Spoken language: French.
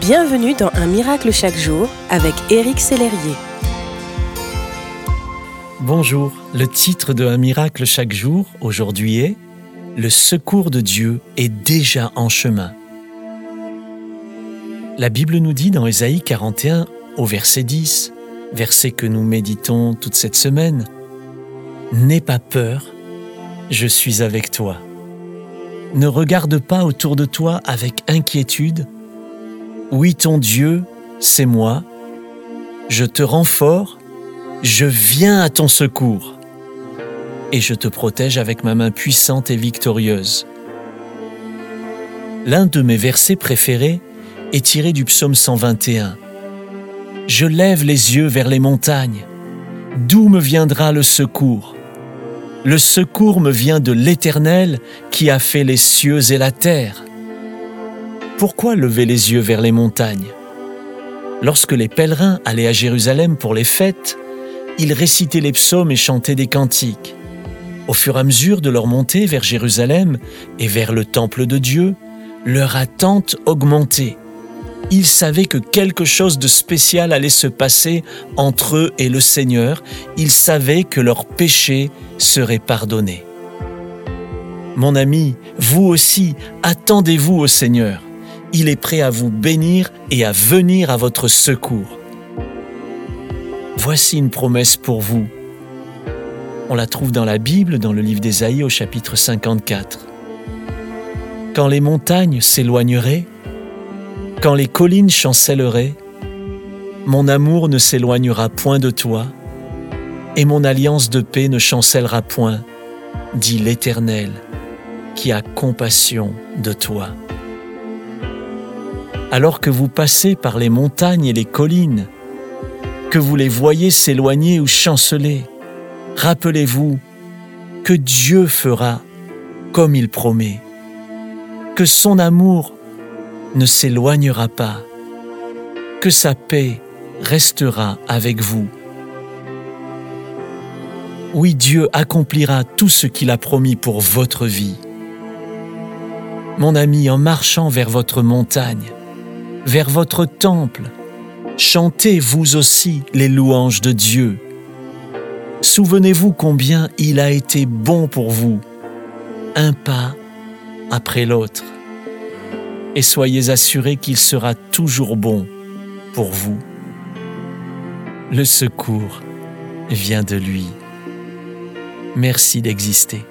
Bienvenue dans Un miracle chaque jour avec Éric Sellerier. Bonjour, le titre de Un miracle chaque jour aujourd'hui est Le secours de Dieu est déjà en chemin. La Bible nous dit dans Ésaïe 41 au verset 10, verset que nous méditons toute cette semaine, N'aie pas peur, je suis avec toi. Ne regarde pas autour de toi avec inquiétude. Oui, ton Dieu, c'est moi. Je te rends fort, je viens à ton secours. Et je te protège avec ma main puissante et victorieuse. L'un de mes versets préférés est tiré du psaume 121. Je lève les yeux vers les montagnes. D'où me viendra le secours? Le secours me vient de l'Éternel qui a fait les cieux et la terre. Pourquoi lever les yeux vers les montagnes? Lorsque les pèlerins allaient à Jérusalem pour les fêtes, ils récitaient les psaumes et chantaient des cantiques. Au fur et à mesure de leur montée vers Jérusalem et vers le temple de Dieu, leur attente augmentait ils savaient que quelque chose de spécial allait se passer entre eux et le Seigneur. Ils savaient que leurs péchés seraient pardonnés. Mon ami, vous aussi, attendez-vous au Seigneur. Il est prêt à vous bénir et à venir à votre secours. Voici une promesse pour vous. On la trouve dans la Bible, dans le livre d'Ésaïe au chapitre 54. Quand les montagnes s'éloigneraient, quand les collines chancelleraient, mon amour ne s'éloignera point de toi, et mon alliance de paix ne chancellera point, dit l'Éternel, qui a compassion de toi. Alors que vous passez par les montagnes et les collines, que vous les voyez s'éloigner ou chanceler, rappelez-vous que Dieu fera comme il promet, que son amour ne s'éloignera pas, que sa paix restera avec vous. Oui, Dieu accomplira tout ce qu'il a promis pour votre vie. Mon ami, en marchant vers votre montagne, vers votre temple, chantez vous aussi les louanges de Dieu. Souvenez-vous combien il a été bon pour vous, un pas après l'autre et soyez assurés qu'il sera toujours bon pour vous. Le secours vient de lui. Merci d'exister.